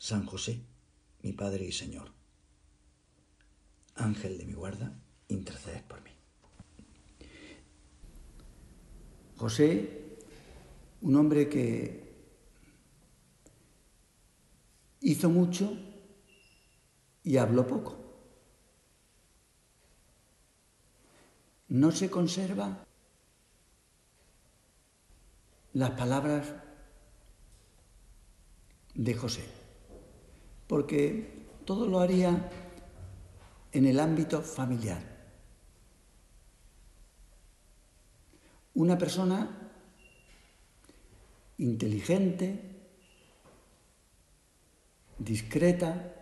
San José, mi Padre y Señor, Ángel de mi guarda, interceded por mí. José, un hombre que hizo mucho y habló poco. No se conserva las palabras de José, porque todo lo haría en el ámbito familiar. Una persona inteligente, discreta,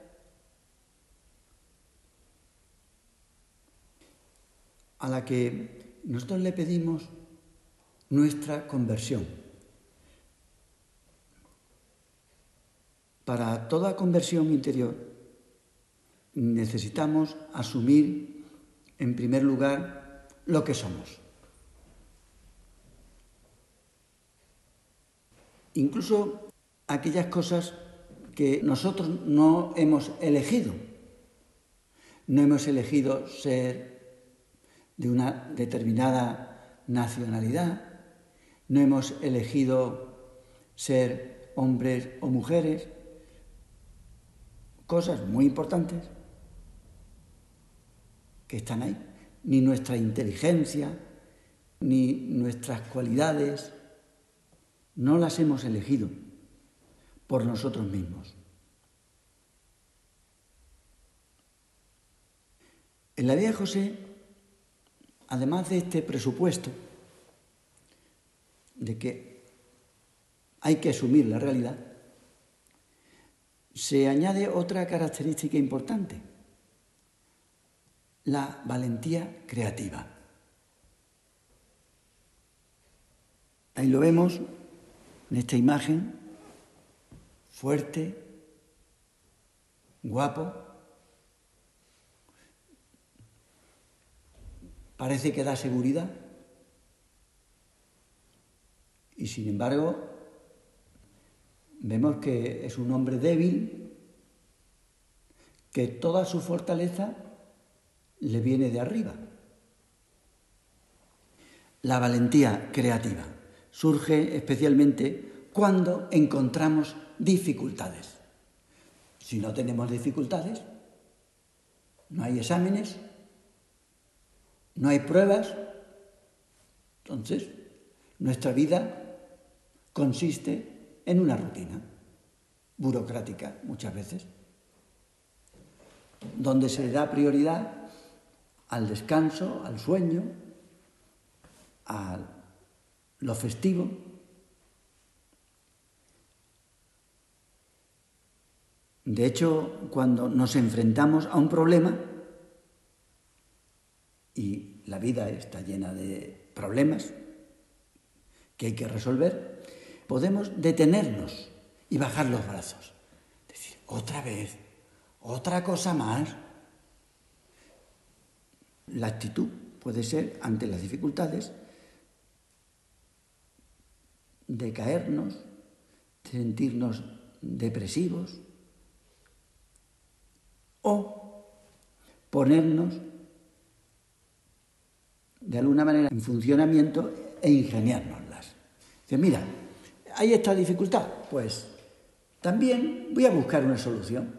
a la que nosotros le pedimos nuestra conversión. Para toda conversión interior necesitamos asumir en primer lugar lo que somos. Incluso aquellas cosas que nosotros no hemos elegido. No hemos elegido ser de una determinada nacionalidad, no hemos elegido ser hombres o mujeres, cosas muy importantes que están ahí, ni nuestra inteligencia, ni nuestras cualidades, no las hemos elegido por nosotros mismos. En la vida de José además de este presupuesto de que hay que asumir la realidad, se añade otra característica importante, la valentía creativa. Ahí lo vemos en esta imagen, fuerte, guapo, parece que da seguridad. Y sin embargo, vemos que es un hombre débil, que toda su fortaleza le viene de arriba. La valentía creativa surge especialmente cuando encontramos dificultades. Si no tenemos dificultades, no hay exámenes, no hay pruebas, entonces nuestra vida consiste en una rutina burocrática muchas veces, donde se da prioridad al descanso, al sueño, a lo festivo. De hecho, cuando nos enfrentamos a un problema, y la vida está llena de problemas que hay que resolver, podemos detenernos y bajar los brazos. Decir, otra vez, otra cosa más. La actitud puede ser, ante las dificultades, de caernos, sentirnos depresivos o ponernos de alguna manera en funcionamiento e ingeniárnoslas. Dice, mira, hay esta dificultad, pues también voy a buscar una solución.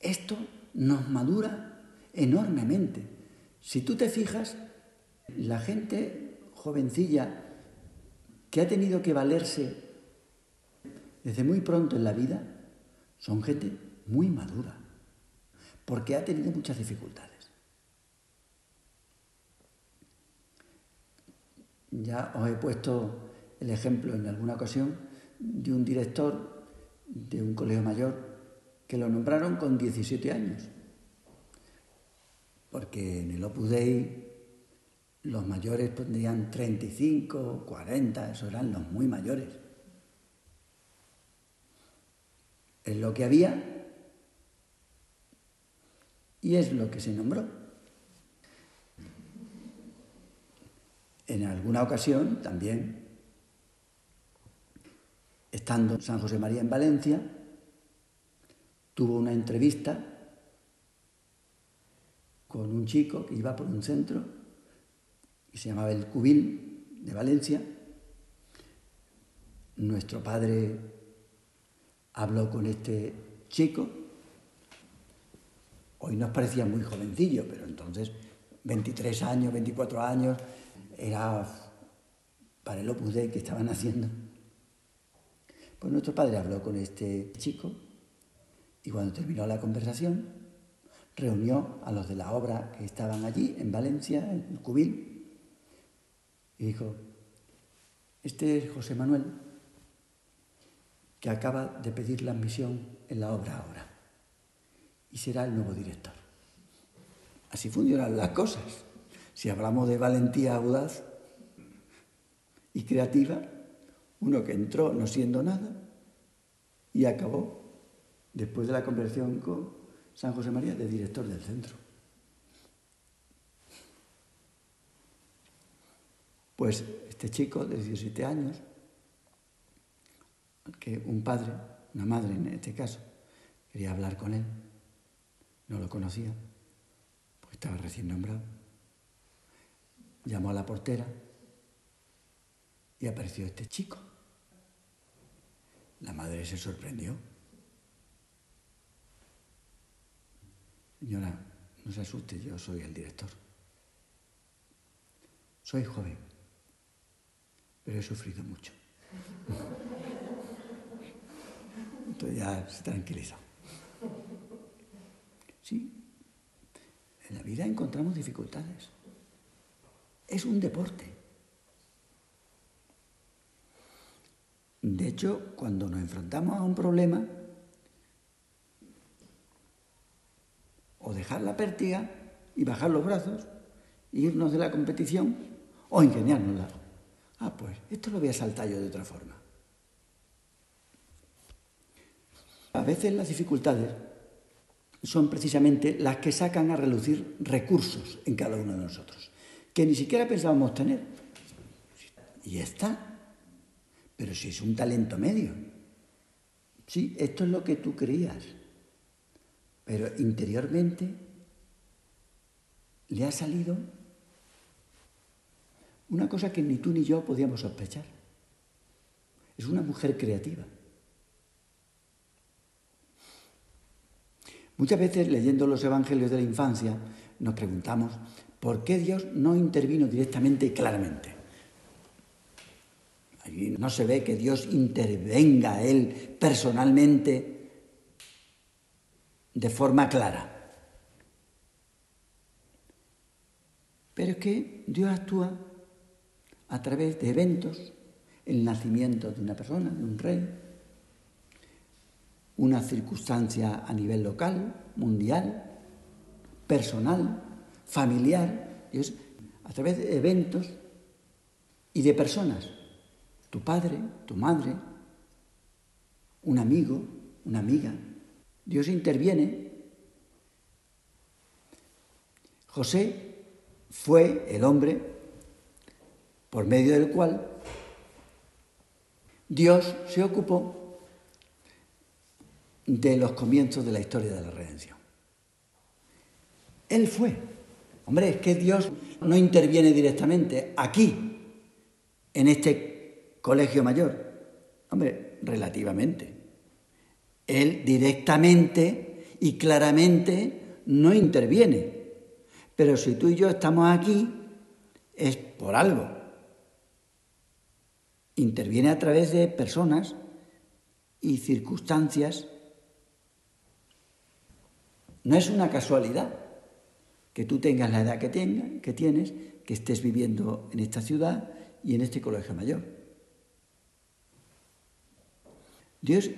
Esto nos madura enormemente. Si tú te fijas, la gente jovencilla que ha tenido que valerse desde muy pronto en la vida, son gente muy madura, porque ha tenido muchas dificultades. Ya os he puesto el ejemplo en alguna ocasión de un director de un colegio mayor que lo nombraron con 17 años, porque en el Opus Dei los mayores pondrían 35, 40, esos eran los muy mayores. Es lo que había y es lo que se nombró. En alguna ocasión también, estando San José María en Valencia, tuvo una entrevista con un chico que iba por un centro y se llamaba el Cubil de Valencia. Nuestro padre habló con este chico. Hoy nos parecía muy jovencillo, pero entonces 23 años, 24 años, era para el Opus Dei que estaban haciendo. Pues nuestro padre habló con este chico y cuando terminó la conversación reunió a los de la obra que estaban allí en Valencia, en Cubil, y dijo, este es José Manuel, que acaba de pedir la admisión en la obra ahora y será el nuevo director. Así funcionan las cosas. Si hablamos de valentía audaz y creativa, uno que entró no siendo nada y acabó, después de la conversión con San José María, de director del centro. Pues este chico de 17 años, que un padre, una madre en este caso, quería hablar con él, no lo conocía, pues estaba recién nombrado llamó a la portera y apareció este chico. La madre se sorprendió. Señora, no se asuste, yo soy el director. Soy joven, pero he sufrido mucho. Entonces ya se tranquilizó. Sí, en la vida encontramos dificultades es un deporte. De hecho, cuando nos enfrentamos a un problema, o dejar la pértiga y bajar los brazos, e irnos de la competición, o ingeniárnosla. Ah, pues esto lo voy a saltar yo de otra forma. A veces las dificultades son precisamente las que sacan a relucir recursos en cada uno de nosotros que ni siquiera pensábamos tener. Y está. Pero si es un talento medio. Sí, esto es lo que tú creías. Pero interiormente le ha salido una cosa que ni tú ni yo podíamos sospechar. Es una mujer creativa. Muchas veces leyendo los evangelios de la infancia nos preguntamos ¿Por qué Dios no intervino directamente y claramente? Allí no se ve que Dios intervenga Él personalmente de forma clara. Pero es que Dios actúa a través de eventos, el nacimiento de una persona, de un rey, una circunstancia a nivel local, mundial, personal, familiar, es a través de eventos y de personas. Tu padre, tu madre, un amigo, una amiga. Dios interviene. José fue el hombre por medio del cual Dios se ocupó de los comienzos de la historia de la redención. Él fue Hombre, es que Dios no interviene directamente aquí, en este colegio mayor. Hombre, relativamente. Él directamente y claramente no interviene. Pero si tú y yo estamos aquí, es por algo. Interviene a través de personas y circunstancias. No es una casualidad que tú tengas la edad que, tenga, que tienes, que estés viviendo en esta ciudad y en este colegio mayor. Dios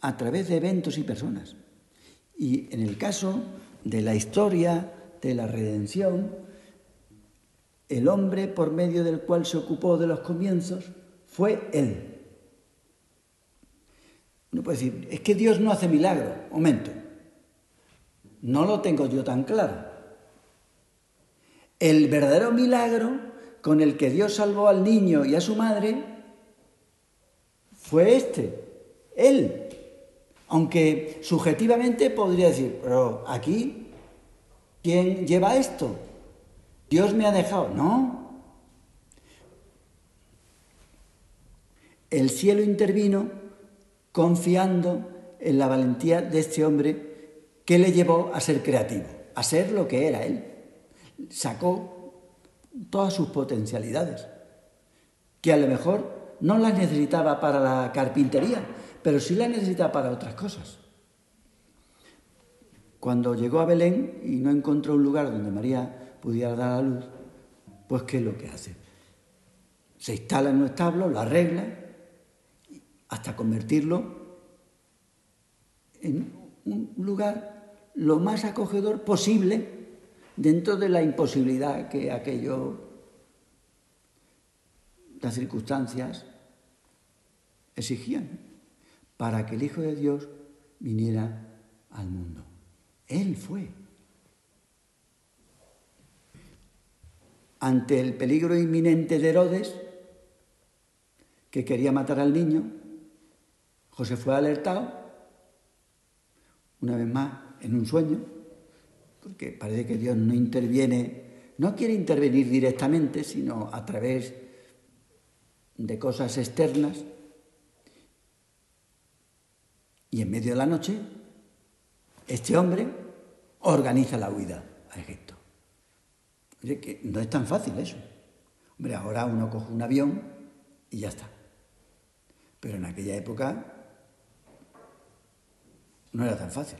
a través de eventos y personas. Y en el caso de la historia de la redención, el hombre por medio del cual se ocupó de los comienzos fue Él. No puede decir, es que Dios no hace milagro. Momento. No lo tengo yo tan claro. El verdadero milagro con el que Dios salvó al niño y a su madre fue este, Él. Aunque subjetivamente podría decir, pero aquí, ¿quién lleva esto? Dios me ha dejado. No. El cielo intervino confiando en la valentía de este hombre que le llevó a ser creativo, a ser lo que era él. Sacó todas sus potencialidades, que a lo mejor no las necesitaba para la carpintería, pero sí las necesitaba para otras cosas. Cuando llegó a Belén y no encontró un lugar donde María pudiera dar a luz, pues ¿qué es lo que hace? Se instala en un establo, lo arregla hasta convertirlo en un lugar lo más acogedor posible dentro de la imposibilidad que aquello, las circunstancias exigían para que el Hijo de Dios viniera al mundo. Él fue. Ante el peligro inminente de Herodes, que quería matar al niño, José fue alertado, una vez más, en un sueño, porque parece que Dios no interviene, no quiere intervenir directamente, sino a través de cosas externas. Y en medio de la noche, este hombre organiza la huida a Egipto. Oye, que no es tan fácil eso. Hombre, ahora uno coge un avión y ya está. Pero en aquella época no era tan fácil.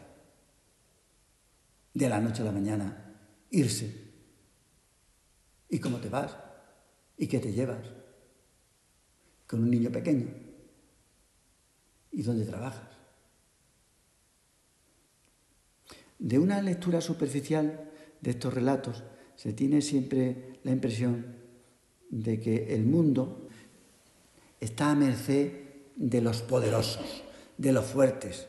De la noche a la mañana, irse. ¿Y cómo te vas? ¿Y qué te llevas? Con un niño pequeño. ¿Y dónde trabajas? De una lectura superficial de estos relatos se tiene siempre la impresión de que el mundo está a merced de los poderosos, de los fuertes,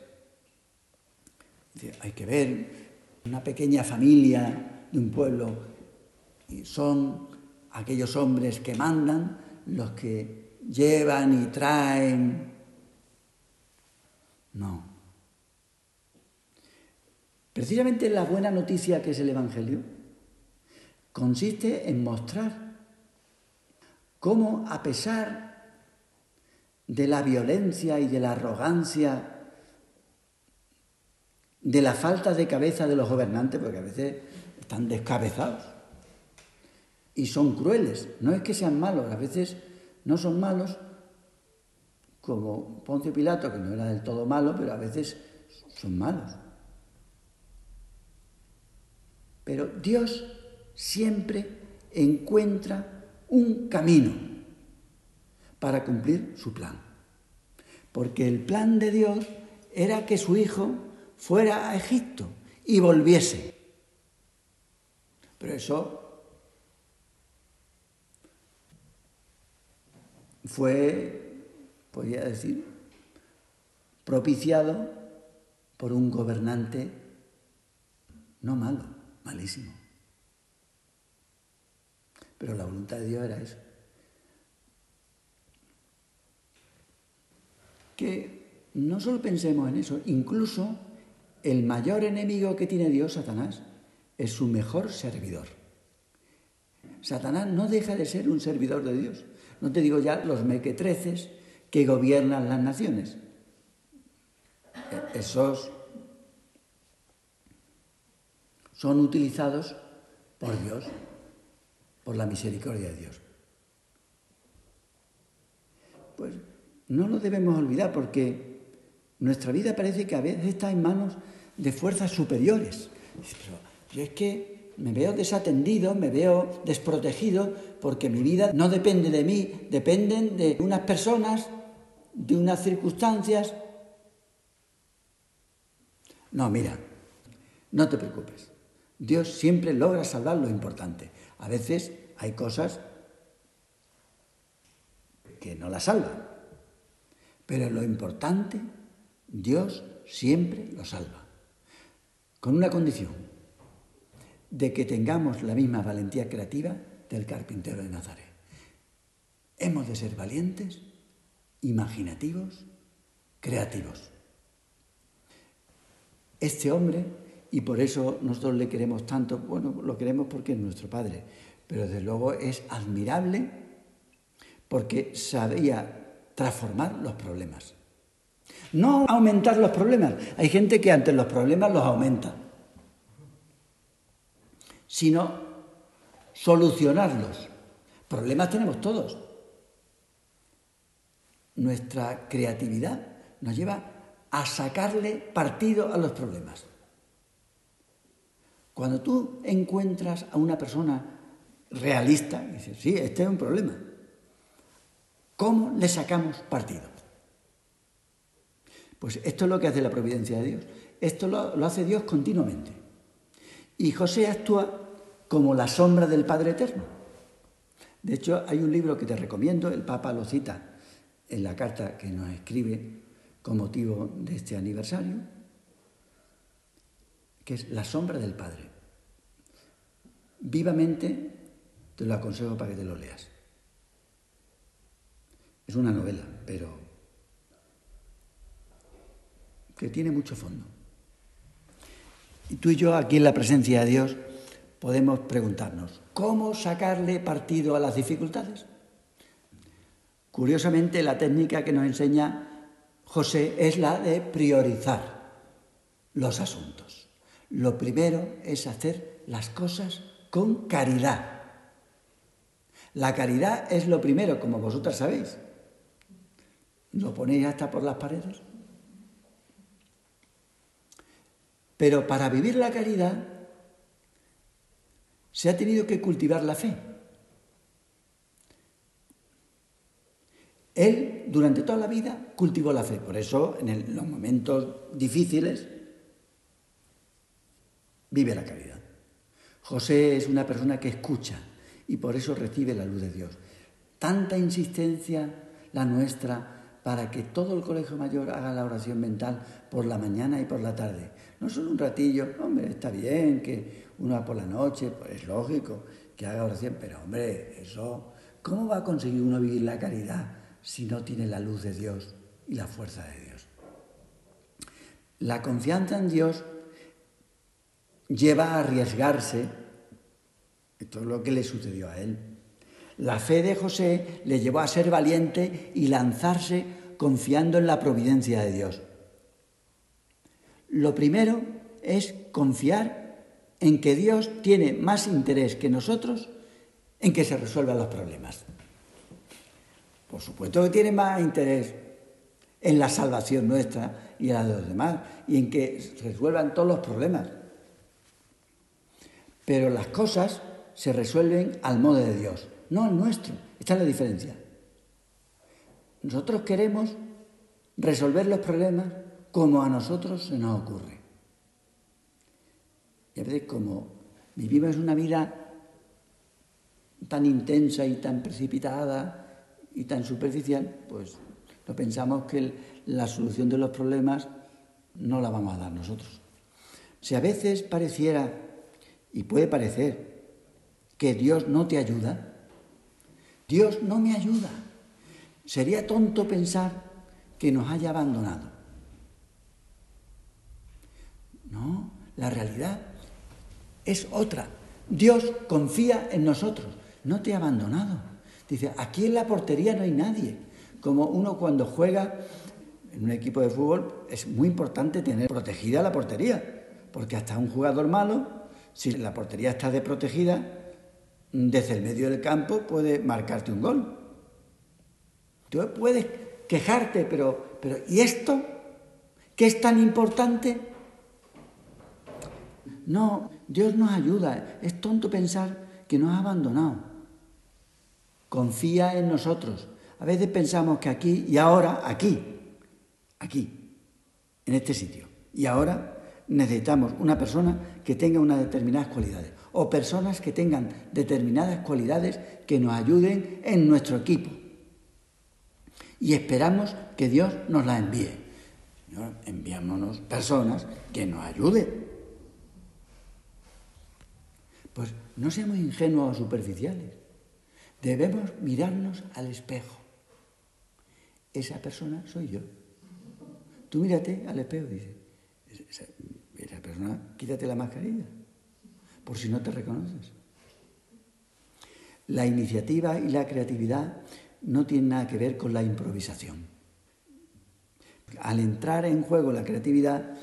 hay que ver una pequeña familia de un pueblo y son aquellos hombres que mandan los que llevan y traen. No. Precisamente la buena noticia que es el Evangelio consiste en mostrar cómo a pesar de la violencia y de la arrogancia de la falta de cabeza de los gobernantes, porque a veces están descabezados y son crueles. No es que sean malos, a veces no son malos, como Poncio Pilato, que no era del todo malo, pero a veces son malos. Pero Dios siempre encuentra un camino para cumplir su plan. Porque el plan de Dios era que su Hijo fuera a Egipto y volviese. Pero eso fue, podría decir, propiciado por un gobernante no malo, malísimo. Pero la voluntad de Dios era eso. Que no solo pensemos en eso, incluso el mayor enemigo que tiene Dios, Satanás, es su mejor servidor. Satanás no deja de ser un servidor de Dios. No te digo ya los mequetreces que gobiernan las naciones. Esos son utilizados por Dios, por la misericordia de Dios. Pues no lo debemos olvidar porque nuestra vida parece que a veces está en manos de fuerzas superiores. Pero yo es que me veo desatendido, me veo desprotegido, porque mi vida no depende de mí, dependen de unas personas, de unas circunstancias No, mira, no te preocupes. Dios siempre logra salvar lo importante. A veces hay cosas que no la salvan. Pero lo importante, Dios siempre lo salva. Con una condición, de que tengamos la misma valentía creativa del carpintero de Nazaret. Hemos de ser valientes, imaginativos, creativos. Este hombre, y por eso nosotros le queremos tanto, bueno, lo queremos porque es nuestro padre, pero desde luego es admirable porque sabía transformar los problemas. No aumentar los problemas. Hay gente que ante los problemas los aumenta, sino solucionarlos. Problemas tenemos todos. Nuestra creatividad nos lleva a sacarle partido a los problemas. Cuando tú encuentras a una persona realista, dices, sí, este es un problema. ¿Cómo le sacamos partido? Pues esto es lo que hace la providencia de Dios. Esto lo, hace Dios continuamente. Y José actúa como la sombra del Padre Eterno. De hecho, hay un libro que te recomiendo, el Papa lo cita en la carta que nos escribe con motivo de este aniversario, que es La sombra del Padre. Vivamente te lo aconsejo para que te lo leas. Es una novela, pero que tiene mucho fondo. Y tú y yo, aquí en la presencia de Dios, podemos preguntarnos, ¿cómo sacarle partido a las dificultades? Curiosamente, la técnica que nos enseña José es la de priorizar los asuntos. Lo primero es hacer las cosas con caridad. La caridad es lo primero, como vosotras sabéis. ¿Lo ponéis hasta por las paredes? Pero para vivir la caridad se ha tenido que cultivar la fe. Él, durante toda la vida, cultivó la fe. Por eso, en los momentos difíciles, vive la caridad. José es una persona que escucha y por eso recibe la luz de Dios. Tanta insistencia la nuestra para que todo el colegio mayor haga la oración mental por la mañana y por la tarde. No solo un ratillo, hombre, está bien que uno va por la noche, pues es lógico que haga oración, pero hombre, eso, ¿cómo va a conseguir uno vivir la caridad si no tiene la luz de Dios y la fuerza de Dios. La confianza en Dios lleva a arriesgarse, esto es lo que le sucedió a él. La fe de José le llevó a ser valiente y lanzarse confiando en la providencia de Dios. Lo primero es confiar en que Dios tiene más interés que nosotros en que se resuelvan los problemas. Por supuesto que tiene más interés en la salvación nuestra y la de los demás y en que se resuelvan todos los problemas. Pero las cosas se resuelven al modo de Dios, no al nuestro. Esta es la diferencia. Nosotros queremos resolver los problemas como a nosotros se nos ocurre. Y a veces como vivimos una vida tan intensa y tan precipitada, y tan superficial, pues no pensamos que la solución de los problemas no la vamos a dar nosotros. Si a veces pareciera, y puede parecer, que Dios no te ayuda, Dios no me ayuda. Sería tonto pensar que nos haya abandonado. No, la realidad es otra. Dios confía en nosotros, no te ha abandonado. Dice, aquí en la portería no hay nadie. Como uno cuando juega en un equipo de fútbol es muy importante tener protegida la portería, porque hasta un jugador malo, si la portería está desprotegida, desde el medio del campo puede marcarte un gol. Tú puedes quejarte, pero, pero ¿y esto? ¿Qué es tan importante? No, Dios nos ayuda. Es tonto pensar que nos ha abandonado confía en nosotros. A veces pensamos que aquí y ahora, aquí, aquí, en este sitio. Y ahora necesitamos una persona que tenga unas determinadas cualidades o personas que tengan determinadas cualidades que nos ayuden en nuestro equipo. Y esperamos que Dios nos las envíe. Señor, enviámonos personas que nos ayuden. Pues no seamos ingenuos o superficiales. Debemos mirarnos al espejo. Esa persona soy yo. Tú mírate al espejo y dices, persona, quítate la mascarilla, por si no te reconoces. La iniciativa y la creatividad no tienen nada que ver con la improvisación. Al entrar en juego la creatividad,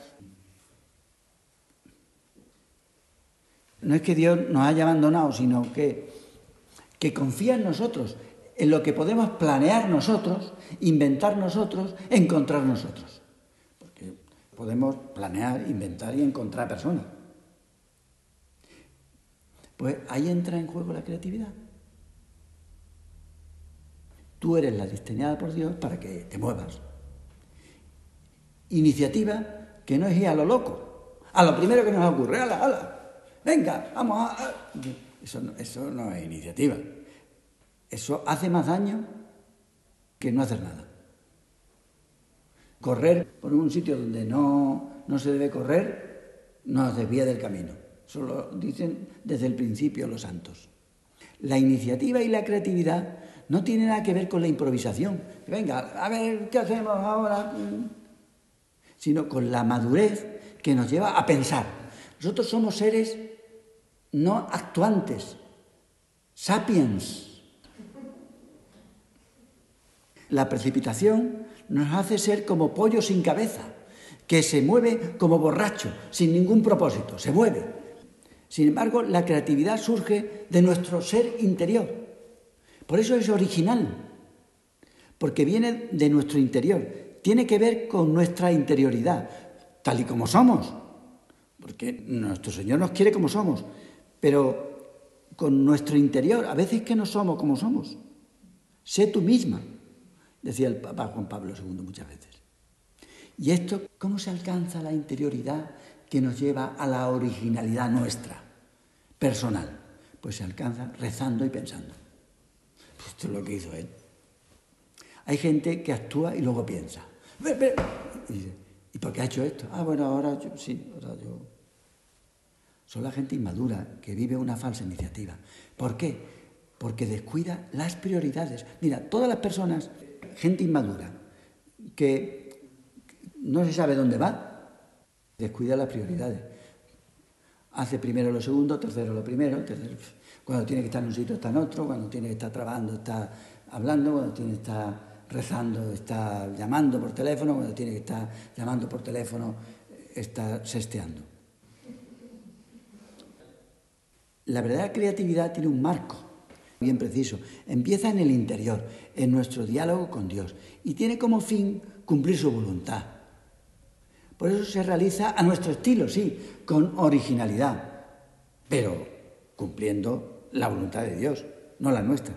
no es que Dios nos haya abandonado, sino que, que confía en nosotros, en lo que podemos planear nosotros, inventar nosotros, encontrar nosotros. Podemos planear, inventar y encontrar personas. Pues ahí entra en juego la creatividad. Tú eres la diseñada por Dios para que te muevas. Iniciativa que no es ir a lo loco, a lo primero que nos ocurre, ala, ala, venga, vamos a... Eso, eso no es iniciativa. Eso hace más daño que no hacer nada. Correr por un sitio donde no, no se debe correr nos desvía del camino. Eso lo dicen desde el principio los santos. La iniciativa y la creatividad no tienen nada que ver con la improvisación. Venga, a ver, ¿qué hacemos ahora? Sino con la madurez que nos lleva a pensar. Nosotros somos seres no actuantes, sapiens, la precipitación nos hace ser como pollo sin cabeza, que se mueve como borracho, sin ningún propósito, se mueve. Sin embargo, la creatividad surge de nuestro ser interior. Por eso es original, porque viene de nuestro interior. Tiene que ver con nuestra interioridad, tal y como somos, porque nuestro Señor nos quiere como somos, pero con nuestro interior, a veces que no somos como somos. Sé tú misma decía el Papa Juan Pablo II muchas veces. ¿Y esto cómo se alcanza la interioridad que nos lleva a la originalidad nuestra, personal? Pues se alcanza rezando y pensando. Pues esto es lo que hizo él. Hay gente que actúa y luego piensa. Y, por qué ha hecho esto? Ah, bueno, ahora sí, ahora yo. Son la gente inmadura que vive una falsa iniciativa. ¿Por qué? Porque descuida las prioridades. Mira, todas las personas gente inmadura, que no se sabe dónde va, descuida las prioridades. Hace primero lo segundo, tercero lo primero, cuando tiene que estar en un sitio está en otro, cuando tiene que estar trabajando está hablando, cuando tiene que estar rezando está llamando por teléfono, cuando tiene que estar llamando por teléfono está sesteando. La verdadera creatividad tiene un marco bien preciso. Empieza en el interior, en nuestro diálogo con Dios, y tiene como fin cumplir su voluntad. Por eso se realiza a nuestro estilo, sí, con originalidad, pero cumpliendo la voluntad de Dios, no la nuestra.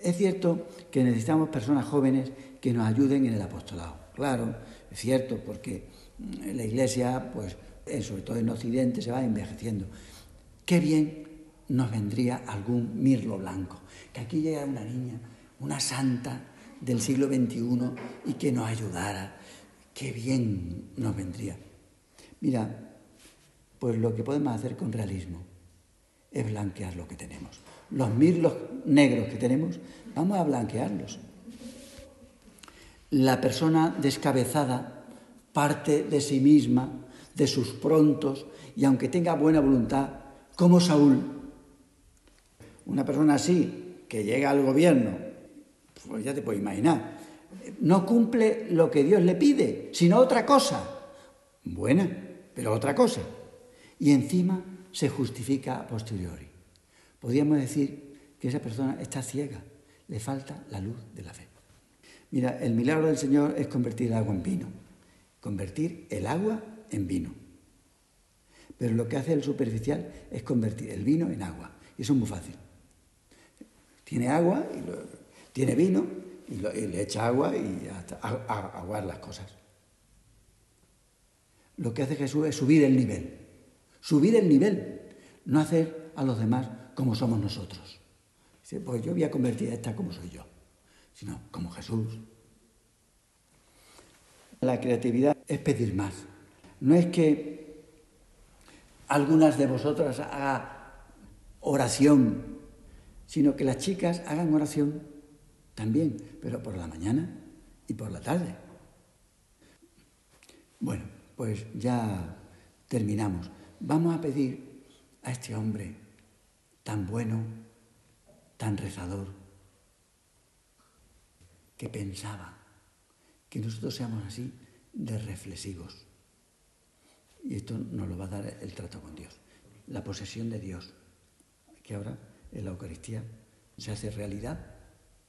Es cierto que necesitamos personas jóvenes que nos ayuden en el apostolado. Claro, es cierto, porque la Iglesia, pues, sobre todo en Occidente, se va envejeciendo. Qué bien nos vendría algún mirlo blanco. Que aquí llega una niña, una santa del siglo XXI y que nos ayudara. Qué bien nos vendría. Mira, pues lo que podemos hacer con realismo es blanquear lo que tenemos. Los mirlos negros que tenemos, vamos a blanquearlos. La persona descabezada parte de sí misma, de sus prontos, y aunque tenga buena voluntad, como Saúl, una persona así, que llega al gobierno, pues ya te puedes imaginar, no cumple lo que Dios le pide, sino otra cosa. Buena, pero otra cosa. Y encima se justifica a posteriori. Podríamos decir que esa persona está ciega, le falta la luz de la fe. Mira, el milagro del Señor es convertir el agua en vino, convertir el agua en vino. Pero lo que hace el superficial es convertir el vino en agua. Y eso es muy fácil. Tiene agua, y tiene vino, y, le echa agua y hasta aguar las cosas. lo que hace Jesús es subir el nivel. Subir el nivel, no hacer a los demás como somos nosotros. Dice, pues yo voy a convertir a esta como soy yo, sino como Jesús. La creatividad es pedir más. No es que algunas de vosotras hagan oración, sino que las chicas hagan oración también, pero por la mañana y por la tarde. Bueno, pues ya terminamos. Vamos a pedir a este hombre tan bueno, tan rezador, que pensaba que nosotros seamos así de reflexivos. Y esto nos lo va a dar el trato con Dios, la posesión de Dios, que ahora en la Eucaristía se hace realidad